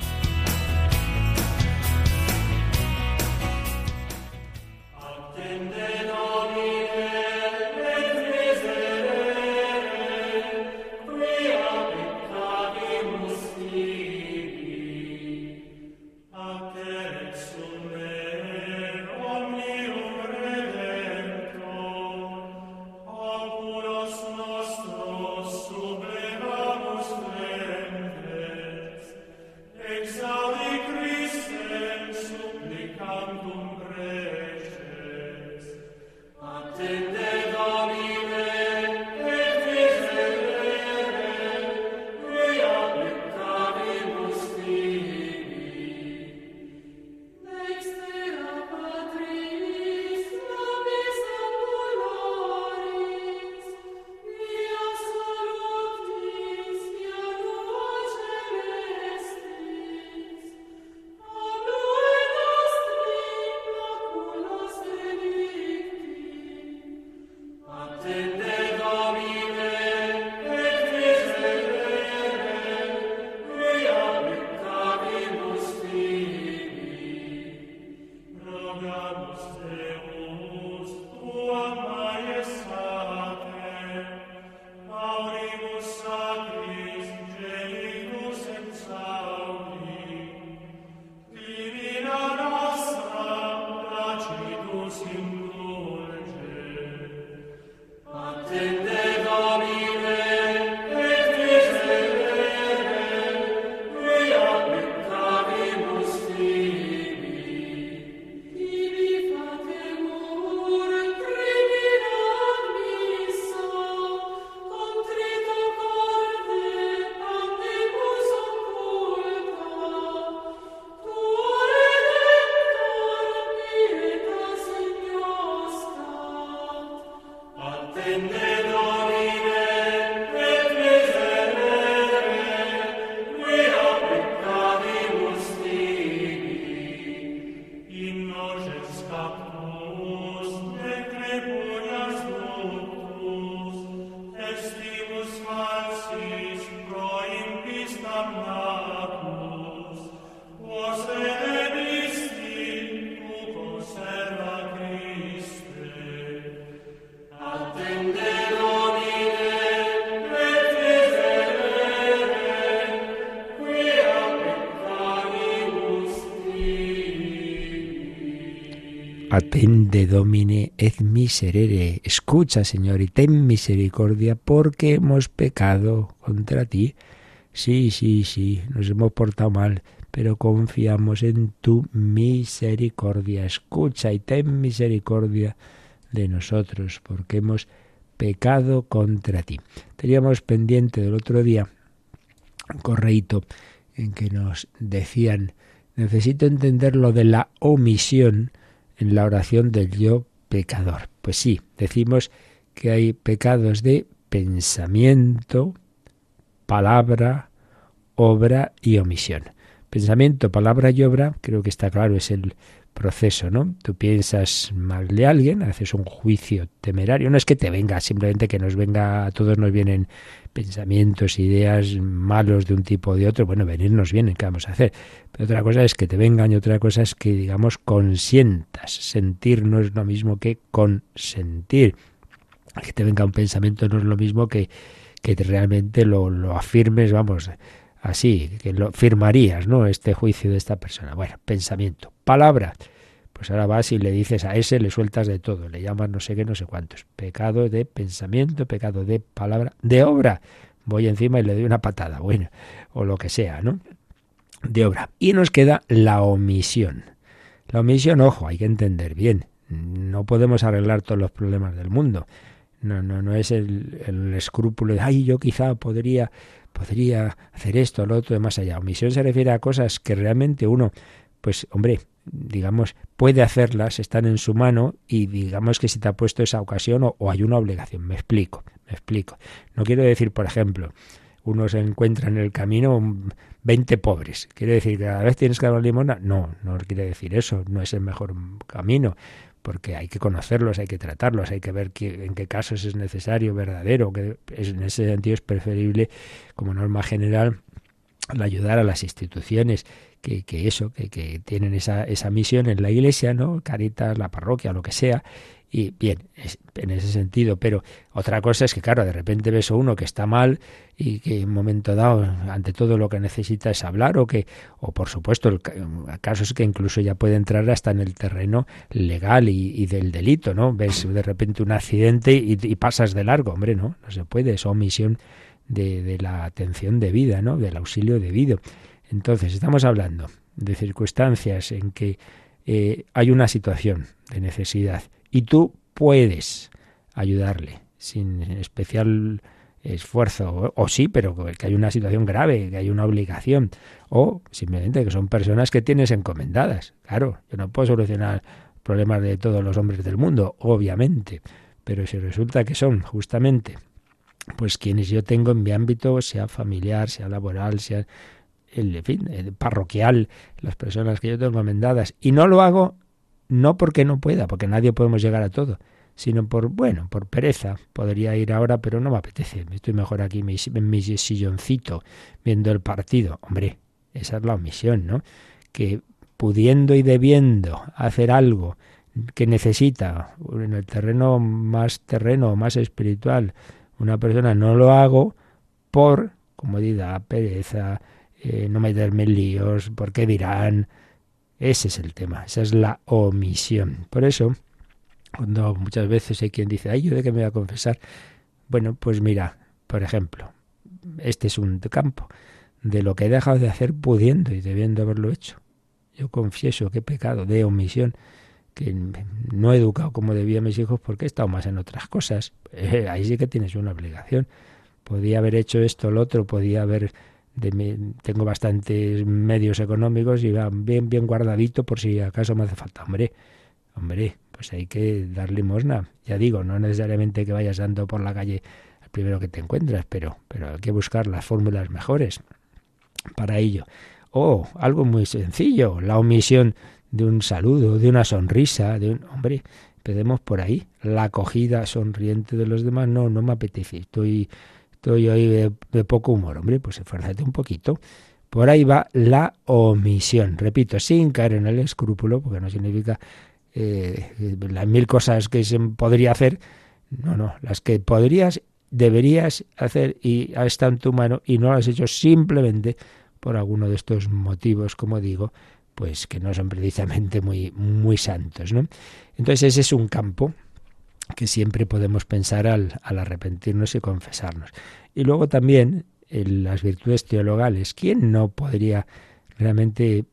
Deus sacri Domine et miserere. Escucha, Señor, y ten misericordia porque hemos pecado contra ti. Sí, sí, sí, nos hemos portado mal, pero confiamos en tu misericordia. Escucha y ten misericordia de nosotros, porque hemos pecado contra ti. Teníamos pendiente del otro día un correíto en que nos decían, necesito entender lo de la omisión en la oración del yo pecador. Pues sí, decimos que hay pecados de pensamiento, palabra, obra y omisión. Pensamiento, palabra y obra, creo que está claro, es el proceso, ¿no? Tú piensas mal de alguien, haces un juicio temerario, no es que te venga, simplemente que nos venga, a todos nos vienen pensamientos, ideas malos de un tipo o de otro, bueno, venirnos vienen, ¿qué vamos a hacer? Pero otra cosa es que te vengan y otra cosa es que, digamos, consientas. Sentir no es lo mismo que consentir. Que te venga un pensamiento no es lo mismo que, que realmente lo, lo afirmes, vamos, así, que lo firmarías, ¿no? Este juicio de esta persona. Bueno, pensamiento. Palabra. Pues ahora vas y le dices a ese, le sueltas de todo, le llamas no sé qué, no sé cuántos. Pecado de pensamiento, pecado de palabra, de obra. Voy encima y le doy una patada, bueno, o lo que sea, ¿no? De obra. Y nos queda la omisión. La omisión, ojo, hay que entender bien. No podemos arreglar todos los problemas del mundo. No, no, no es el, el escrúpulo de, ay, yo quizá podría podría hacer esto, lo otro, de más allá. Omisión se refiere a cosas que realmente uno, pues hombre, digamos, puede hacerlas, están en su mano y digamos que si te ha puesto esa ocasión o, hay una obligación. Me explico, me explico. No quiero decir, por ejemplo, uno se encuentra en el camino 20 pobres. ¿Quiere decir que cada vez tienes que dar limona? No, no quiere decir eso, no es el mejor camino porque hay que conocerlos, hay que tratarlos, hay que ver en qué casos es necesario, verdadero, que en ese sentido es preferible, como norma general, ayudar a las instituciones que, eso, que, que tienen esa, esa misión en la iglesia, ¿no? Caritas, la parroquia, lo que sea, y bien, en ese sentido, pero otra cosa es que, claro, de repente ves a uno que está mal y que en un momento dado, ante todo lo que necesita es hablar o que, o por supuesto, el caso es que incluso ya puede entrar hasta en el terreno legal y, del delito, ¿no? Ves de repente un accidente y, pasas de largo, hombre, no, no se puede, es omisión de, de la atención debida, ¿no? Del auxilio debido. Entonces, estamos hablando de circunstancias en que eh, hay una situación de necesidad y tú puedes ayudarle sin especial esfuerzo, o, sí, pero que hay una situación grave, que hay una obligación, o simplemente que son personas que tienes encomendadas. Claro, yo no puedo solucionar problemas de todos los hombres del mundo, obviamente, pero si resulta que son justamente pues quienes yo tengo en mi ámbito, sea familiar, sea laboral, sea el, fin, el parroquial, las personas que yo tengo encomendadas, y no lo hago no porque no pueda, porque nadie podemos llegar a todo, sino por, bueno, por pereza. Podría ir ahora, pero no me apetece. Estoy mejor aquí en mi silloncito viendo el partido. Hombre, esa es la omisión, ¿no? Que pudiendo y debiendo hacer algo que necesita en el terreno más terreno, más espiritual, una persona no lo hago por comodidad, pereza, eh, no meterme en líos, porque dirán, ese es el tema, esa es la omisión. Por eso, cuando muchas veces hay quien dice, ay, ¿yo de qué me voy a confesar? Bueno, pues mira, por ejemplo, este es un campo de lo que he dejado de hacer pudiendo y debiendo haberlo hecho. Yo confieso que he pecado de omisión, que no he educado como debía a mis hijos porque he estado más en otras cosas. Ahí sí que tienes una obligación. Podía haber hecho esto, lo otro, podía haber tengo bastantes medios económicos y va bien, bien guardadito por si acaso me hace falta. Hombre, hombre, pues hay que dar limosna. Ya digo, no necesariamente que vayas dando por la calle el primero que te encuentras, pero, pero hay que buscar las fórmulas mejores para ello. O algo muy sencillo, la omisión de un saludo, de una sonrisa, de un hombre, empecemos por ahí. La acogida sonriente de los demás, no, no me apetece. Estoy estoy hoy de, poco humor, hombre, pues esfuérzate un poquito. Por ahí va la omisión, repito, sin caer en el escrúpulo, porque no significa eh, las mil cosas que se podría hacer, no, no, las que podrías, deberías hacer y está en tu mano y no las has hecho simplemente por alguno de estos motivos, como digo, pues que no son precisamente muy, muy santos, ¿no? Entonces ese es un campo que siempre podemos pensar al, arrepentirnos y confesarnos. Y luego también en las virtudes teologales. ¿Quién no podría realmente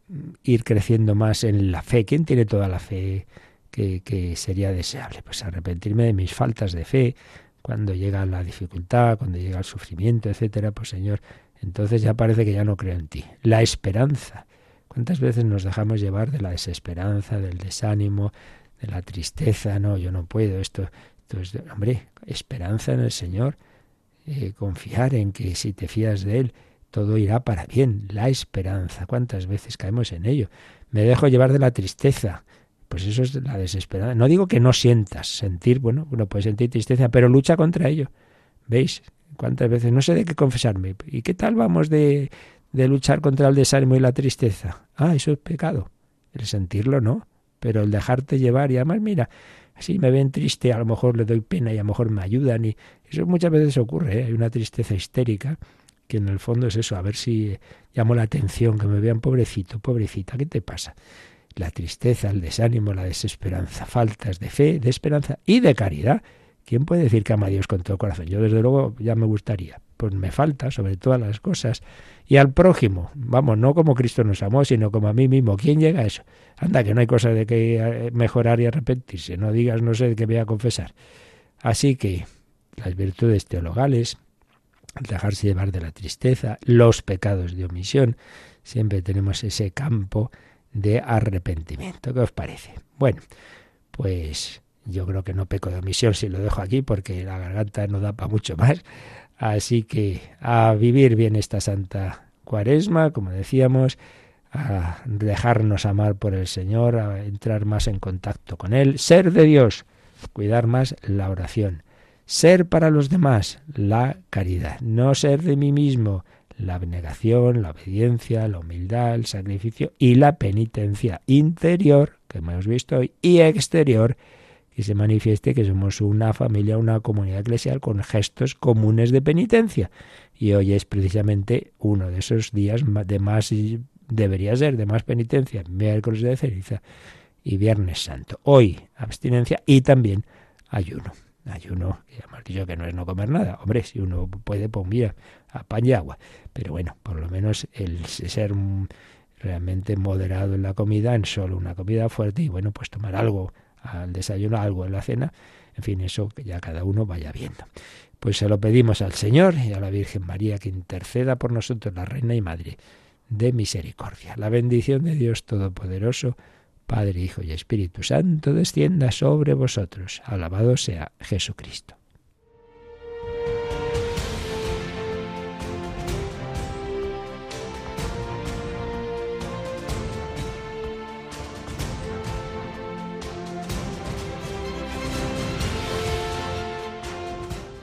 ir creciendo más en la fe. ¿Quién tiene toda la fe que, que sería deseable? Pues arrepentirme de mis faltas de fe, cuando llega la dificultad, cuando llega el sufrimiento, etcétera, pues Señor, entonces ya parece que ya no creo en ti. La esperanza. ¿Cuántas veces nos dejamos llevar de la desesperanza, del desánimo, de la tristeza? No, yo no puedo, esto, esto es, hombre, esperanza en el Señor, eh, confiar en que si te fías de Él, todo irá para bien. La esperanza. ¿Cuántas veces caemos en ello? Me dejo llevar de la tristeza. Pues eso es la desesperanza. No digo que no sientas. Sentir, bueno, uno puede sentir tristeza, pero lucha contra ello. ¿Veis? ¿Cuántas veces? No sé de qué confesarme. ¿Y qué tal vamos de, de luchar contra el desánimo y la tristeza? Ah, eso es pecado. El sentirlo no. Pero el dejarte llevar y además, mira, así me ven triste, a lo mejor le doy pena y a lo mejor me ayudan. Y eso muchas veces ocurre. ¿eh? Hay una tristeza histérica que en el fondo es eso, a ver si llamo la atención, que me vean pobrecito, pobrecita, ¿qué te pasa? La tristeza, el desánimo, la desesperanza, faltas de fe, de esperanza y de caridad. ¿Quién puede decir que ama a Dios con todo corazón? Yo desde luego ya me gustaría. Pues me falta sobre todas las cosas. Y al prójimo, vamos, no como Cristo nos amó, sino como a mí mismo. ¿Quién llega a eso? Anda, que no hay cosa de que eh, mejorar y arrepentirse. No digas, no sé qué voy a confesar. Así que las virtudes teologales, dejarse llevar de la tristeza, los pecados de omisión, siempre tenemos ese campo de arrepentimiento. ¿Qué os parece? Bueno, pues yo creo que no peco de omisión si lo dejo aquí porque la garganta no da para mucho más. Así que a vivir bien esta santa cuaresma, como decíamos, a dejarnos amar por el Señor, a entrar más en contacto con Él, ser de Dios, cuidar más la oración ser para los demás, la caridad. No ser de mí mismo, la abnegación, la obediencia, la humildad, el sacrificio y la penitencia interior, que hemos visto hoy, y exterior, que se manifieste que somos una familia, una comunidad eclesial con gestos comunes de penitencia. Y hoy es precisamente uno de esos días de más, debería ser de más penitencia, miércoles de ceniza y viernes santo. Hoy abstinencia y también ayuno ayuno, ya hemos dicho que no es no comer nada. Hombre, si uno puede, pues mira, a pan y agua. Pero bueno, por lo menos el ser realmente moderado en la comida, en solo una comida fuerte y bueno, pues tomar algo al desayuno, algo en la cena. En fin, eso que ya cada uno vaya viendo. Pues se lo pedimos al Señor y a la Virgen María que interceda por nosotros, la Reina y Madre de Misericordia. La bendición de Dios Todopoderoso, Padre, Hijo y Espíritu Santo, descienda sobre vosotros. Alabado sea Jesucristo.